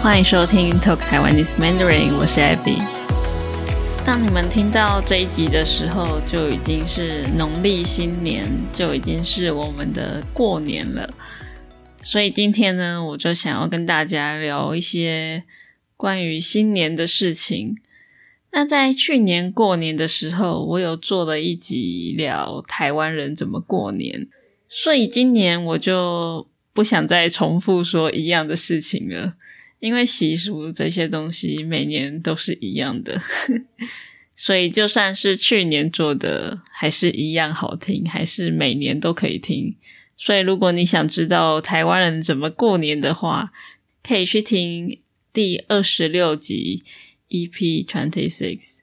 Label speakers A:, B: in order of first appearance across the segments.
A: 欢迎收听 Talk Taiwanese Mandarin，我是 Abby。当你们听到这一集的时候，就已经是农历新年，就已经是我们的过年了。所以今天呢，我就想要跟大家聊一些关于新年的事情。那在去年过年的时候，我有做了一集聊台湾人怎么过年，所以今年我就不想再重复说一样的事情了。因为习俗这些东西每年都是一样的，所以就算是去年做的，还是一样好听，还是每年都可以听。所以如果你想知道台湾人怎么过年的话，可以去听第二十六集 EP Twenty Six。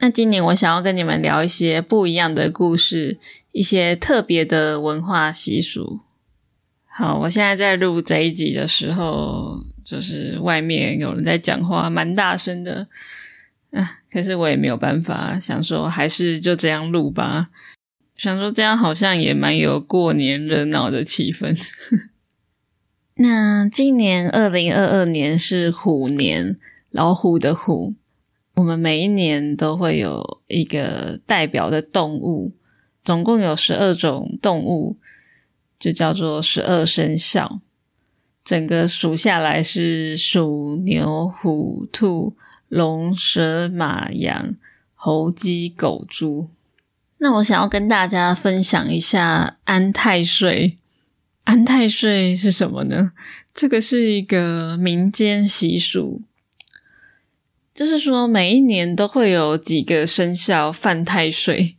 A: 那今年我想要跟你们聊一些不一样的故事，一些特别的文化习俗。好，我现在在录这一集的时候，就是外面有人在讲话，蛮大声的啊。可是我也没有办法，想说还是就这样录吧。想说这样好像也蛮有过年热闹的气氛。那今年二零二二年是虎年，老虎的虎。我们每一年都会有一个代表的动物，总共有十二种动物。就叫做十二生肖，整个数下来是鼠、牛、虎、兔、龙、蛇、马、羊、猴、鸡、狗、猪。那我想要跟大家分享一下安太岁。安太岁是什么呢？这个是一个民间习俗，就是说每一年都会有几个生肖犯太岁，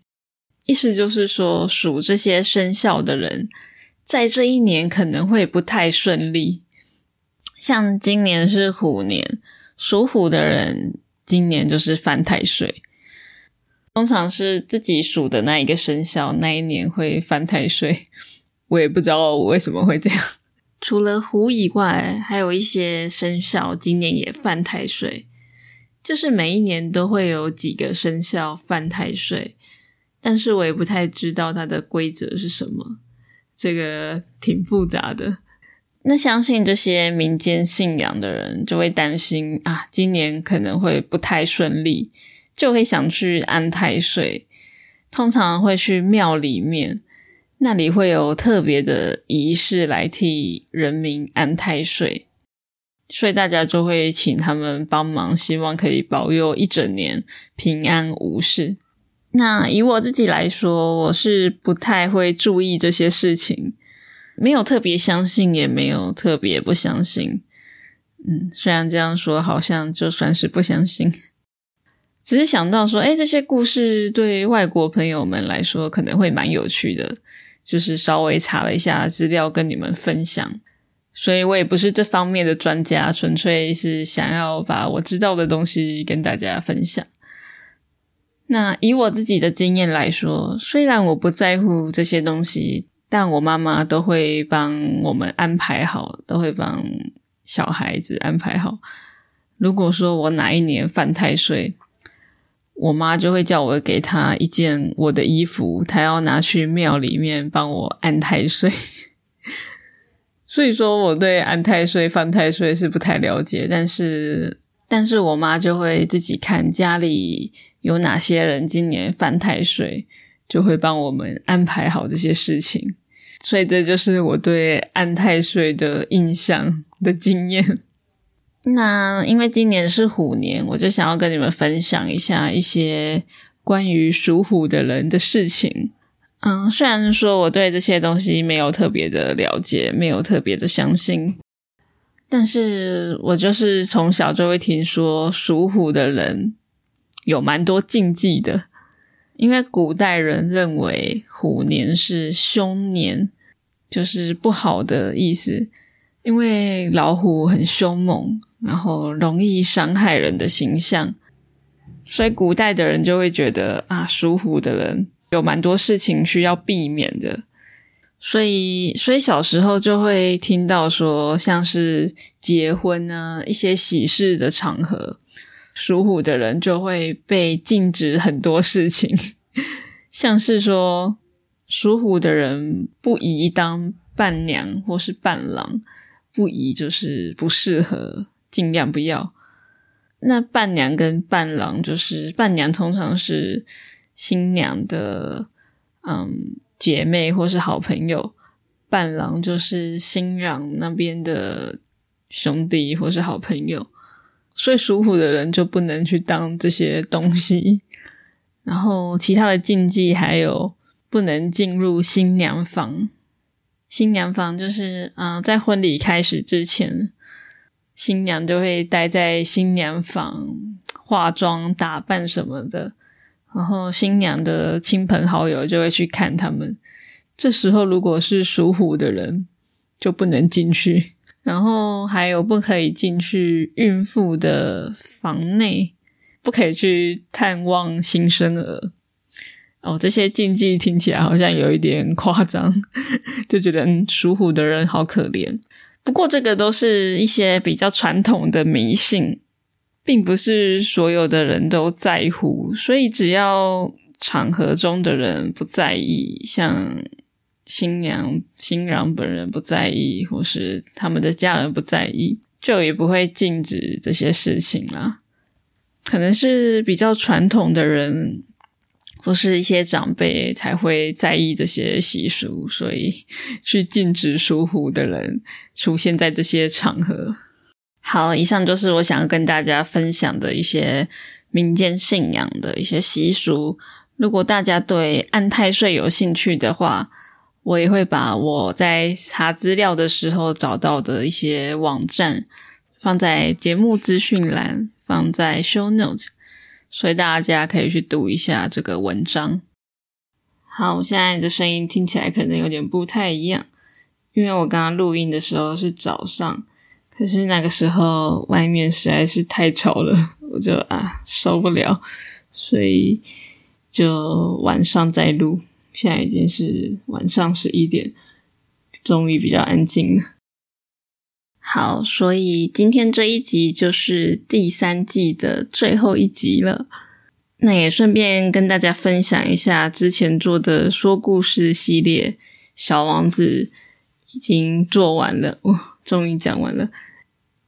A: 意思就是说属这些生肖的人。在这一年可能会不太顺利，像今年是虎年，属虎的人今年就是犯太岁。通常是自己属的那一个生肖那一年会犯太岁，我也不知道我为什么会这样。除了虎以外，还有一些生肖今年也犯太岁，就是每一年都会有几个生肖犯太岁，但是我也不太知道它的规则是什么。这个挺复杂的。那相信这些民间信仰的人就会担心啊，今年可能会不太顺利，就会想去安太岁。通常会去庙里面，那里会有特别的仪式来替人民安太岁，所以大家就会请他们帮忙，希望可以保佑一整年平安无事。那以我自己来说，我是不太会注意这些事情，没有特别相信，也没有特别不相信。嗯，虽然这样说好像就算是不相信，只是想到说，哎，这些故事对外国朋友们来说可能会蛮有趣的，就是稍微查了一下资料跟你们分享。所以我也不是这方面的专家，纯粹是想要把我知道的东西跟大家分享。那以我自己的经验来说，虽然我不在乎这些东西，但我妈妈都会帮我们安排好，都会帮小孩子安排好。如果说我哪一年犯太岁，我妈就会叫我给她一件我的衣服，她要拿去庙里面帮我安太岁。所以说，我对安太岁、犯太岁是不太了解，但是，但是我妈就会自己看家里。有哪些人今年犯太岁，就会帮我们安排好这些事情，所以这就是我对安太岁的印象的经验。那因为今年是虎年，我就想要跟你们分享一下一些关于属虎的人的事情。嗯，虽然说我对这些东西没有特别的了解，没有特别的相信，但是我就是从小就会听说属虎的人。有蛮多禁忌的，因为古代人认为虎年是凶年，就是不好的意思。因为老虎很凶猛，然后容易伤害人的形象，所以古代的人就会觉得啊，属虎的人有蛮多事情需要避免的。所以，所以小时候就会听到说，像是结婚啊，一些喜事的场合。属虎的人就会被禁止很多事情，像是说属虎的人不宜当伴娘或是伴郎，不宜就是不适合尽量不要。那伴娘跟伴郎，就是伴娘通常是新娘的嗯姐妹或是好朋友，伴郎就是新郎那边的兄弟或是好朋友。所以属虎的人就不能去当这些东西。然后其他的禁忌还有不能进入新娘房。新娘房就是嗯，在婚礼开始之前。新娘就会待在新娘房化妆打扮什么的，然后新娘的亲朋好友就会去看他们。这时候如果是属虎的人就不能进去，然后还有不可以进去孕妇的房内，不可以去探望新生儿。哦，这些禁忌听起来好像有一点夸张，就觉得属虎的人好可怜。不过，这个都是一些比较传统的迷信，并不是所有的人都在乎。所以，只要场合中的人不在意，像新娘、新郎本人不在意，或是他们的家人不在意，就也不会禁止这些事情啦。可能是比较传统的人。或是一些长辈才会在意这些习俗，所以去禁止属虎的人出现在这些场合。好，以上就是我想要跟大家分享的一些民间信仰的一些习俗。如果大家对安太岁有兴趣的话，我也会把我在查资料的时候找到的一些网站放在节目资讯栏，放在 show notes。所以大家可以去读一下这个文章。好，我现在的声音听起来可能有点不太一样，因为我刚刚录音的时候是早上，可是那个时候外面实在是太吵了，我就啊受不了，所以就晚上再录。现在已经是晚上十一点，终于比较安静了。好，所以今天这一集就是第三季的最后一集了。那也顺便跟大家分享一下之前做的说故事系列《小王子》已经做完了，哇，终于讲完了。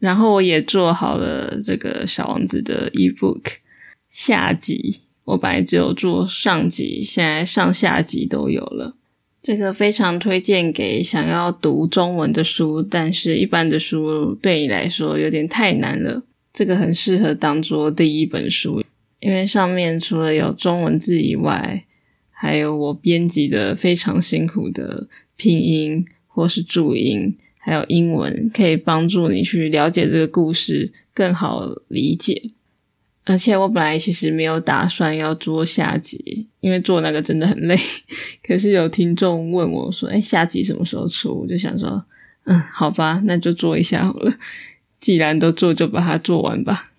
A: 然后我也做好了这个《小王子》的 ebook 下集，我本来只有做上集，现在上下集都有了。这个非常推荐给想要读中文的书，但是一般的书对你来说有点太难了。这个很适合当做第一本书，因为上面除了有中文字以外，还有我编辑的非常辛苦的拼音或是注音，还有英文，可以帮助你去了解这个故事，更好理解。而且我本来其实没有打算要做下集，因为做那个真的很累。可是有听众问我说：“哎，下集什么时候出？”我就想说：“嗯，好吧，那就做一下好了。既然都做，就把它做完吧。”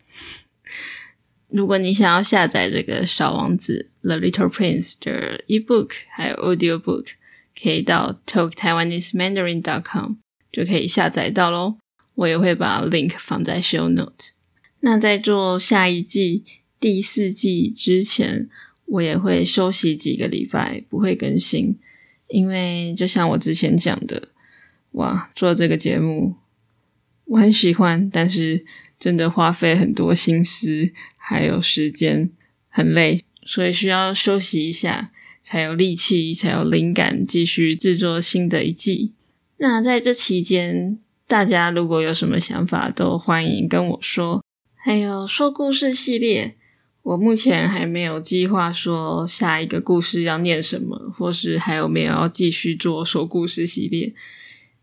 A: 如果你想要下载这个《小王子》（The Little Prince） 的 ebook 还有 audio book，可以到 talktaiwanesemandarin.com 就可以下载到喽。我也会把 link 放在 show note。那在做下一季第四季之前，我也会休息几个礼拜，不会更新，因为就像我之前讲的，哇，做这个节目我很喜欢，但是真的花费很多心思还有时间，很累，所以需要休息一下，才有力气，才有灵感继续制作新的一季。那在这期间，大家如果有什么想法，都欢迎跟我说。还有说故事系列，我目前还没有计划说下一个故事要念什么，或是还有没有要继续做说故事系列。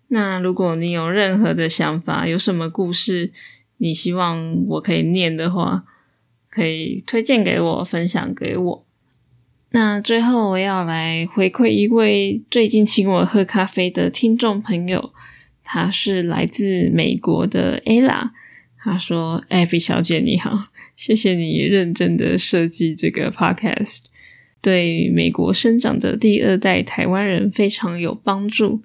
A: 那如果你有任何的想法，有什么故事你希望我可以念的话，可以推荐给我，分享给我。那最后我要来回馈一位最近请我喝咖啡的听众朋友，他是来自美国的 Ella。他说：“艾比小姐你好，谢谢你认真的设计这个 podcast，对美国生长的第二代台湾人非常有帮助。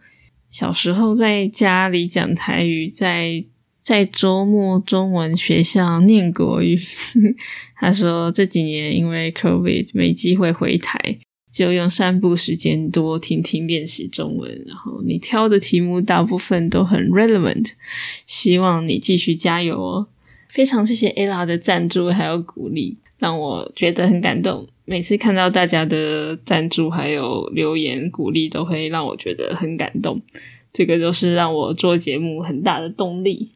A: 小时候在家里讲台语，在在周末中文学校念国语。他说这几年因为 COVID 没机会回台，就用散步时间多听听练习中文。然后你挑的题目大部分都很 relevant，希望你继续加油哦！非常谢谢 ella 的赞助还有鼓励，让我觉得很感动。每次看到大家的赞助还有留言鼓励，都会让我觉得很感动。这个就是让我做节目很大的动力。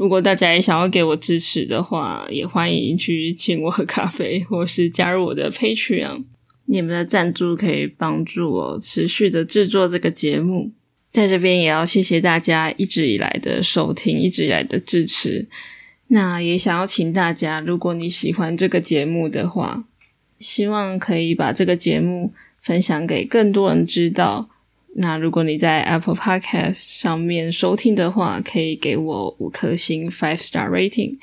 A: 如果大家也想要给我支持的话，也欢迎去请我喝咖啡，或是加入我的 Patreon。你们的赞助可以帮助我持续的制作这个节目。在这边也要谢谢大家一直以来的收听，一直以来的支持。那也想要请大家，如果你喜欢这个节目的话，希望可以把这个节目分享给更多人知道。那如果你在 Apple Podcast 上面收听的话，可以给我五颗星 （five star rating）。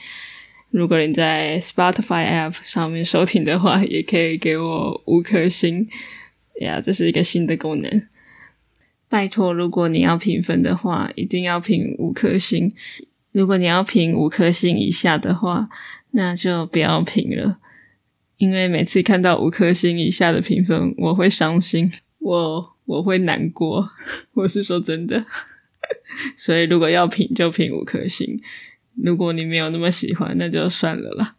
A: 如果你在 Spotify App 上面收听的话，也可以给我五颗星。呀，这是一个新的功能。拜托，如果你要评分的话，一定要评五颗星。如果你要评五颗星以下的话，那就不要评了。因为每次看到五颗星以下的评分，我会伤心。我。我会难过，我是说真的。所以如果要评，就评五颗星。如果你没有那么喜欢，那就算了啦。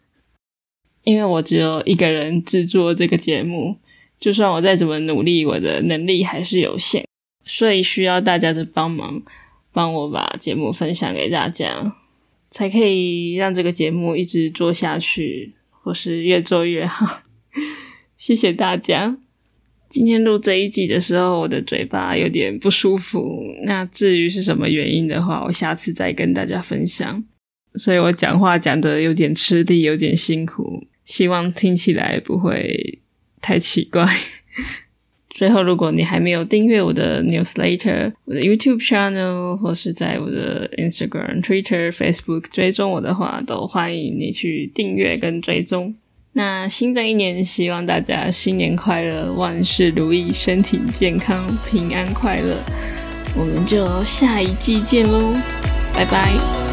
A: 因为我只有一个人制作这个节目，就算我再怎么努力，我的能力还是有限，所以需要大家的帮忙，帮我把节目分享给大家，才可以让这个节目一直做下去，或是越做越好。谢谢大家。今天录这一集的时候，我的嘴巴有点不舒服。那至于是什么原因的话，我下次再跟大家分享。所以我讲话讲的有点吃力，有点辛苦，希望听起来不会太奇怪。最后，如果你还没有订阅我的 newsletter、我的 YouTube channel，或是在我的 Instagram、Twitter、Facebook 追踪我的话，都欢迎你去订阅跟追踪。那新的一年，希望大家新年快乐，万事如意，身体健康，平安快乐。我们就下一季见喽，拜拜。